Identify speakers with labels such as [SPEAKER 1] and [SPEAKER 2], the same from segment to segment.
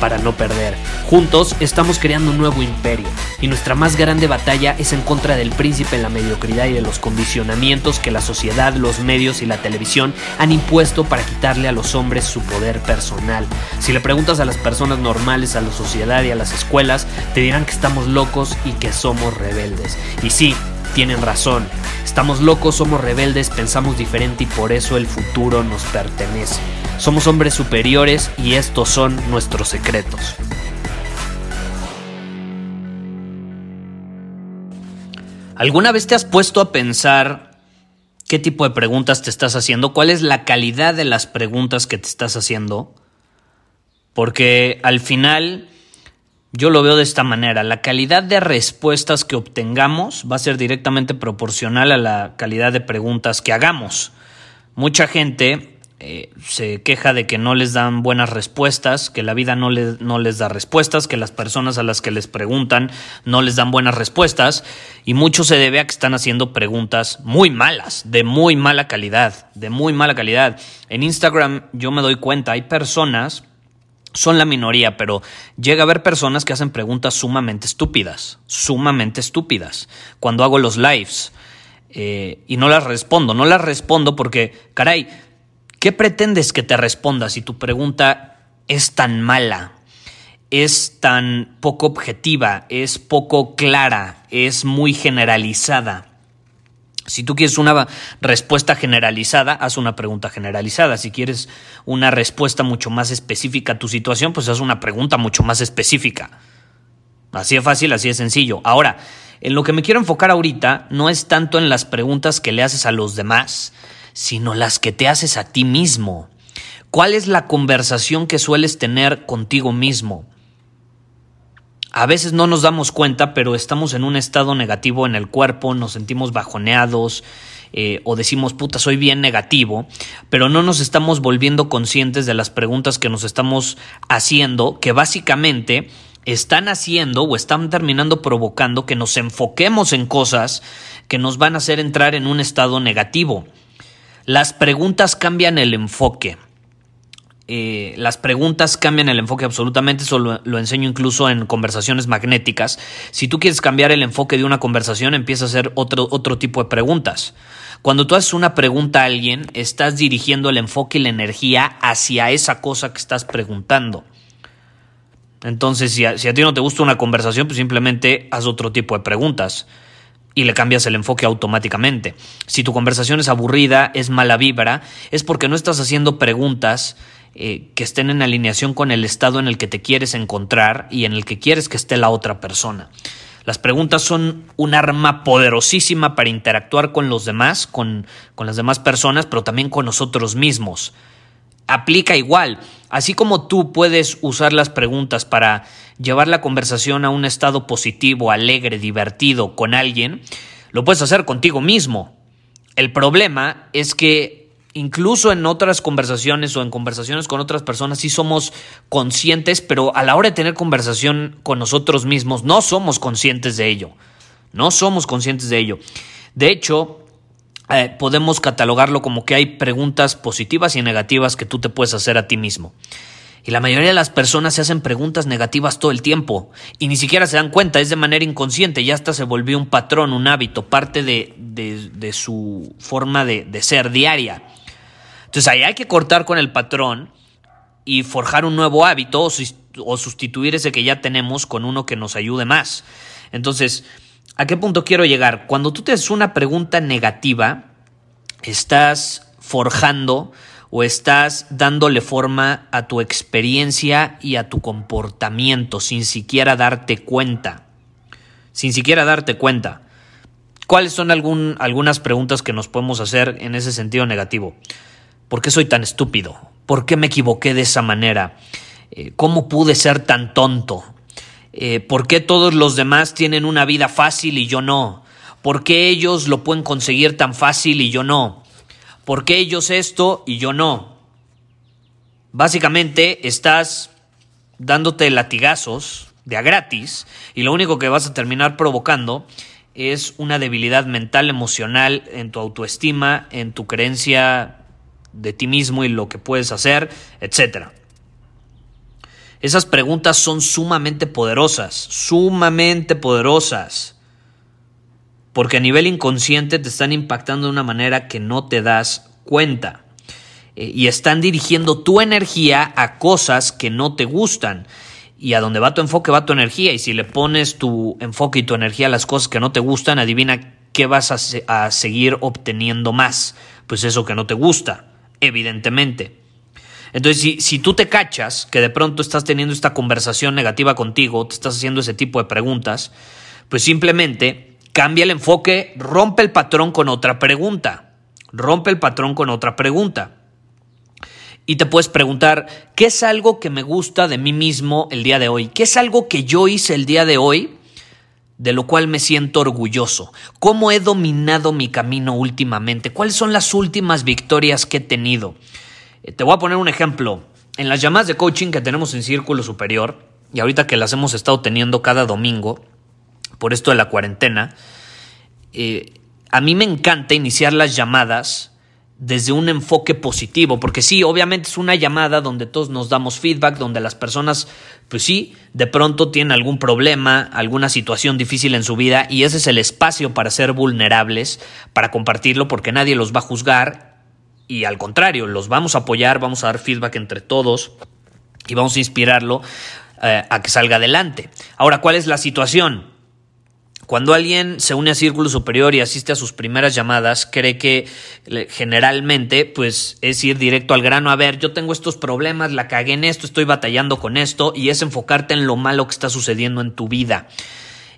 [SPEAKER 1] para no perder. Juntos estamos creando un nuevo imperio y nuestra más grande batalla es en contra del príncipe, la mediocridad y de los condicionamientos que la sociedad, los medios y la televisión han impuesto para quitarle a los hombres su poder personal. Si le preguntas a las personas normales, a la sociedad y a las escuelas, te dirán que estamos locos y que somos rebeldes. Y sí, tienen razón. Estamos locos, somos rebeldes, pensamos diferente y por eso el futuro nos pertenece. Somos hombres superiores y estos son nuestros secretos. ¿Alguna vez te has puesto a pensar qué tipo de preguntas te estás haciendo? ¿Cuál es la calidad de las preguntas que te estás haciendo? Porque al final yo lo veo de esta manera. La calidad de respuestas que obtengamos va a ser directamente proporcional a la calidad de preguntas que hagamos. Mucha gente eh, se queja de que no les dan buenas respuestas, que la vida no, no les da respuestas, que las personas a las que les preguntan no les dan buenas respuestas y mucho se debe a que están haciendo preguntas muy malas, de muy mala calidad, de muy mala calidad. En Instagram yo me doy cuenta, hay personas son la minoría, pero llega a haber personas que hacen preguntas sumamente estúpidas, sumamente estúpidas, cuando hago los lives. Eh, y no las respondo, no las respondo porque, caray, ¿Qué pretendes que te responda si tu pregunta es tan mala, es tan poco objetiva, es poco clara, es muy generalizada? Si tú quieres una respuesta generalizada, haz una pregunta generalizada. Si quieres una respuesta mucho más específica a tu situación, pues haz una pregunta mucho más específica. Así de fácil, así de sencillo. Ahora, en lo que me quiero enfocar ahorita no es tanto en las preguntas que le haces a los demás, sino las que te haces a ti mismo. ¿Cuál es la conversación que sueles tener contigo mismo? A veces no nos damos cuenta, pero estamos en un estado negativo en el cuerpo, nos sentimos bajoneados eh, o decimos, puta, soy bien negativo, pero no nos estamos volviendo conscientes de las preguntas que nos estamos haciendo, que básicamente están haciendo o están terminando provocando que nos enfoquemos en cosas que nos van a hacer entrar en un estado negativo. Las preguntas cambian el enfoque. Eh, las preguntas cambian el enfoque absolutamente, eso lo, enseño incluso en conversaciones magnéticas. Si tú quieres cambiar el enfoque de una conversación, empieza a hacer otro, otro tipo de preguntas. Cuando tú haces una pregunta a alguien, estás dirigiendo el enfoque y la energía hacia esa cosa que estás preguntando. Entonces, si a, si a ti no te gusta una conversación, pues simplemente haz otro tipo de preguntas y le cambias el enfoque automáticamente. Si tu conversación es aburrida, es mala vibra, es porque no estás haciendo preguntas eh, que estén en alineación con el estado en el que te quieres encontrar y en el que quieres que esté la otra persona. Las preguntas son un arma poderosísima para interactuar con los demás, con, con las demás personas, pero también con nosotros mismos aplica igual. Así como tú puedes usar las preguntas para llevar la conversación a un estado positivo, alegre, divertido con alguien, lo puedes hacer contigo mismo. El problema es que incluso en otras conversaciones o en conversaciones con otras personas sí somos conscientes, pero a la hora de tener conversación con nosotros mismos no somos conscientes de ello. No somos conscientes de ello. De hecho, eh, podemos catalogarlo como que hay preguntas positivas y negativas que tú te puedes hacer a ti mismo. Y la mayoría de las personas se hacen preguntas negativas todo el tiempo y ni siquiera se dan cuenta, es de manera inconsciente, ya hasta se volvió un patrón, un hábito, parte de, de, su forma de, de ser diaria. Entonces ahí hay que cortar con el patrón y forjar un nuevo hábito o, sustituir ese que ya tenemos con uno que nos ayude más. Entonces, ¿A qué punto quiero llegar? Cuando tú te haces una pregunta negativa, estás forjando o estás dándole forma a tu experiencia y a tu comportamiento sin siquiera darte cuenta. Sin siquiera darte cuenta. ¿Cuáles son algunas preguntas que nos podemos hacer en ese sentido negativo? ¿Por qué soy tan estúpido? ¿Por qué me equivoqué de esa manera? Eh, ¿Cómo pude ser tan tonto? Eh, ¿Por qué todos los demás tienen una vida fácil y yo no? ¿Por qué ellos lo pueden conseguir tan fácil y yo no? ¿por qué ellos esto y yo no? Básicamente estás dándote latigazos de a gratis y lo único que vas a terminar provocando es una debilidad mental, emocional en tu autoestima, en tu creencia de ti mismo y lo que puedes hacer, etc. Esas preguntas son sumamente poderosas, sumamente poderosas, porque a nivel inconsciente te están impactando de una manera que no te das cuenta eh, y están dirigiendo tu energía a cosas que no te gustan y a donde va tu enfoque va tu energía. Y si le pones tu enfoque y tu energía a las cosas que no te gustan, adivina qué vas a, seguir obteniendo más. Pues eso que no te gusta, evidentemente. Entonces, si, si, tú te cachas que de pronto estás teniendo esta conversación negativa contigo, te estás haciendo ese tipo de preguntas, pues simplemente cambia el enfoque, rompe el patrón con otra pregunta. Rompe el patrón con otra pregunta y te puedes preguntar, ¿qué es algo que me gusta de mí mismo el día de hoy? ¿Qué es algo que yo hice el día de hoy de lo cual me siento orgulloso? ¿Cómo he dominado mi camino últimamente? ¿Cuáles son las últimas victorias que he tenido? Eh, te voy a poner un ejemplo. En las llamadas de coaching que tenemos en Círculo Superior, y ahorita que las hemos estado teniendo cada domingo, por esto de la cuarentena, eh, a mí me encanta iniciar las llamadas desde un enfoque positivo, porque sí, obviamente es una llamada donde todos nos damos feedback, donde las personas, pues sí, de pronto tienen algún problema, alguna situación difícil en su vida, y ese es el espacio para ser vulnerables, para compartirlo, porque nadie los va a juzgar, y al contrario, los vamos a apoyar, vamos a dar feedback entre todos, y vamos a inspirarlo eh, a que salga adelante. Ahora, ¿cuál es la situación? Cuando alguien se une a Círculo Superior y asiste a sus primeras llamadas, cree que generalmente pues es ir directo al grano, a ver, yo tengo estos problemas, la cagué en esto, estoy batallando con esto y es enfocarte en lo malo que está sucediendo en tu vida.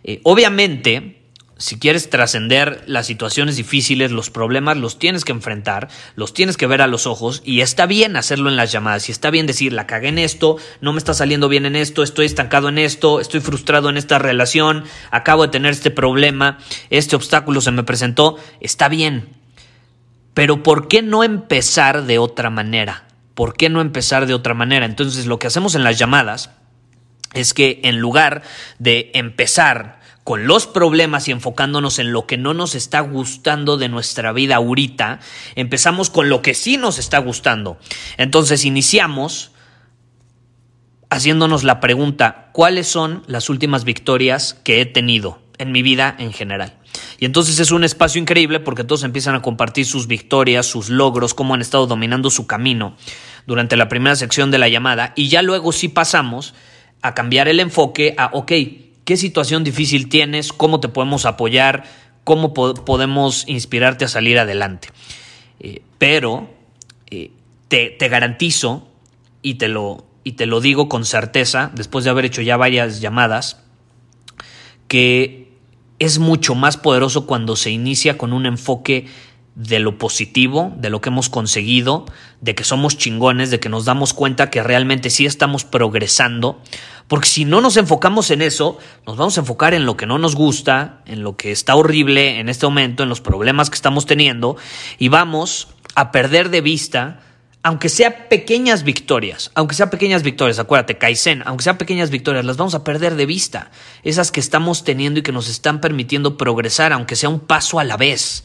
[SPEAKER 1] Eh, obviamente, si quieres trascender las situaciones difíciles, los problemas, los tienes que enfrentar, los tienes que ver a los ojos y está bien hacerlo en las llamadas y está bien decir, la cagué en esto, no me está saliendo bien en esto, estoy estancado en esto, estoy frustrado en esta relación, acabo de tener este problema, este obstáculo se me presentó, está bien. Pero ¿por qué no empezar de otra manera? ¿Por qué no empezar de otra manera? Entonces lo que hacemos en las llamadas es que en lugar de empezar con los problemas y enfocándonos en lo que no nos está gustando de nuestra vida ahorita, empezamos con lo que sí nos está gustando. Entonces iniciamos haciéndonos la pregunta, ¿cuáles son las últimas victorias que he tenido en mi vida en general? Y entonces es un espacio increíble porque todos empiezan a compartir sus victorias, sus logros, cómo han estado dominando su camino durante la primera sección de la llamada y ya luego sí pasamos a cambiar el enfoque a, ok, qué situación difícil tienes, cómo te podemos apoyar, cómo podemos inspirarte a salir adelante. Eh, pero eh, te, te, garantizo, y te, lo, y te lo digo con certeza, después de haber hecho ya varias llamadas, que es mucho más poderoso cuando se inicia con un enfoque de lo positivo, de lo que hemos conseguido, de que somos chingones, de que nos damos cuenta que realmente sí estamos progresando, porque si no nos enfocamos en eso, nos vamos a enfocar en lo que no nos gusta, en lo que está horrible en este momento, en los problemas que estamos teniendo, y vamos a perder de vista, aunque sea pequeñas victorias, aunque sea pequeñas victorias, acuérdate, Kaizen, aunque sea pequeñas victorias, las vamos a perder de vista, esas que estamos teniendo y que nos están permitiendo progresar, aunque sea un paso a la vez.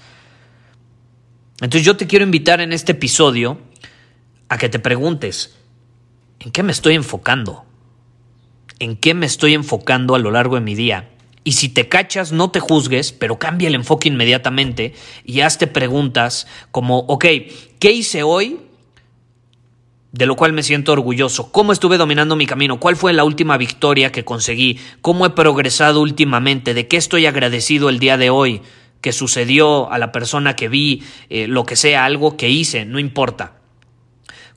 [SPEAKER 1] Entonces yo te quiero invitar en este episodio a que te preguntes, ¿en qué me estoy enfocando? ¿En qué me estoy enfocando a lo largo de mi día? Y si te cachas, no te juzgues, pero cambia el enfoque inmediatamente y hazte preguntas como, ok, ¿qué hice hoy? De lo cual me siento orgulloso. ¿Cómo estuve dominando mi camino? ¿Cuál fue la última victoria que conseguí? ¿Cómo he progresado últimamente? ¿De qué estoy agradecido el día de hoy? Que sucedió a la persona que vi, eh, lo que sea, algo que hice, no importa.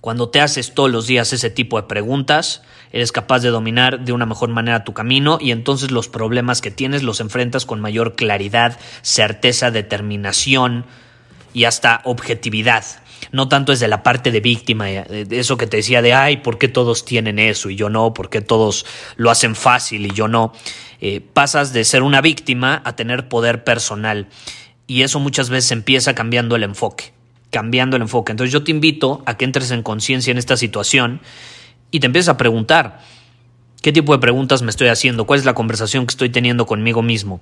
[SPEAKER 1] Cuando te haces todos los días ese tipo de preguntas, eres capaz de dominar de una mejor manera tu camino y entonces los problemas que tienes los enfrentas con mayor claridad, certeza, determinación y hasta objetividad. No tanto es de la parte de víctima, de eso que te decía de, ay, ¿por qué todos tienen eso y yo no? ¿Por qué todos lo hacen fácil y yo no? Eh, pasas de ser una víctima a tener poder personal y eso muchas veces empieza cambiando el enfoque cambiando el enfoque. Entonces yo te invito a que entres en conciencia en esta situación y te empieces a preguntar, ¿qué tipo de preguntas me estoy haciendo? ¿Cuál es la conversación que estoy teniendo conmigo mismo?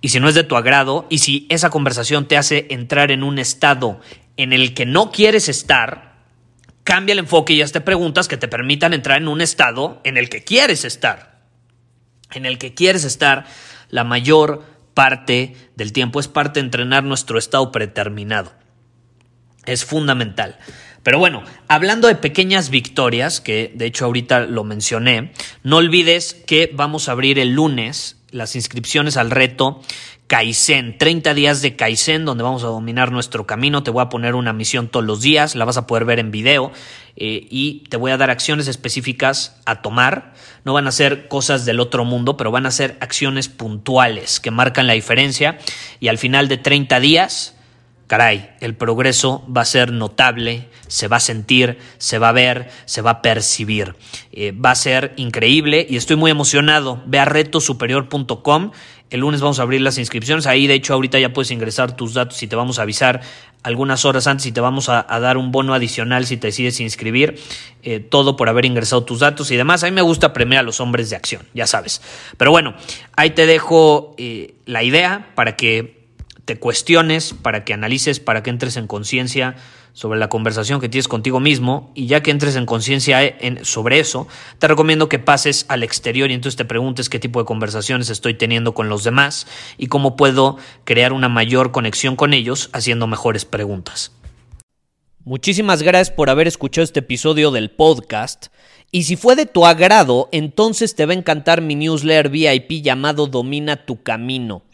[SPEAKER 1] Y si no es de tu agrado y si esa conversación te hace entrar en un estado en el que no quieres estar, cambia el enfoque y hazte preguntas que te permitan entrar en un estado en el que quieres estar. En el que quieres estar la mayor parte del tiempo. Es parte de entrenar nuestro estado predeterminado. Es fundamental. Pero bueno, hablando de pequeñas victorias, que de hecho ahorita lo mencioné, no olvides que vamos a abrir el lunes las inscripciones al reto Kaizen, 30 días de Kaizen donde vamos a dominar nuestro camino. Te voy a poner una misión todos los días, la vas a poder ver en video eh, y te voy a dar acciones específicas a tomar. No van a ser cosas del otro mundo, pero van a ser acciones puntuales que marcan la diferencia y al final de 30 días caray, el progreso va a ser notable, se va a sentir, se va a ver, se va a percibir. Eh, va a ser increíble y estoy muy emocionado. Ve a retosuperior.com. El lunes vamos a abrir las inscripciones. Ahí, de hecho, ahorita ya puedes ingresar tus datos y te vamos a avisar algunas horas antes y te vamos a, dar un bono adicional si te decides inscribir. Eh, todo por haber ingresado tus datos y demás. A mí me gusta premiar a los hombres de acción, ya sabes. Pero bueno, ahí te dejo eh, la idea para que te cuestiones, para que analices, para que entres en conciencia sobre la conversación que tienes contigo mismo y ya que entres en conciencia sobre eso, te recomiendo que pases al exterior y entonces te preguntes qué tipo de conversaciones estoy teniendo con los demás y cómo puedo crear una mayor conexión con ellos haciendo mejores preguntas. Muchísimas gracias por haber escuchado este episodio del podcast. Y si fue de tu agrado, entonces te va a encantar mi newsletter VIP llamado Domina tu Camino.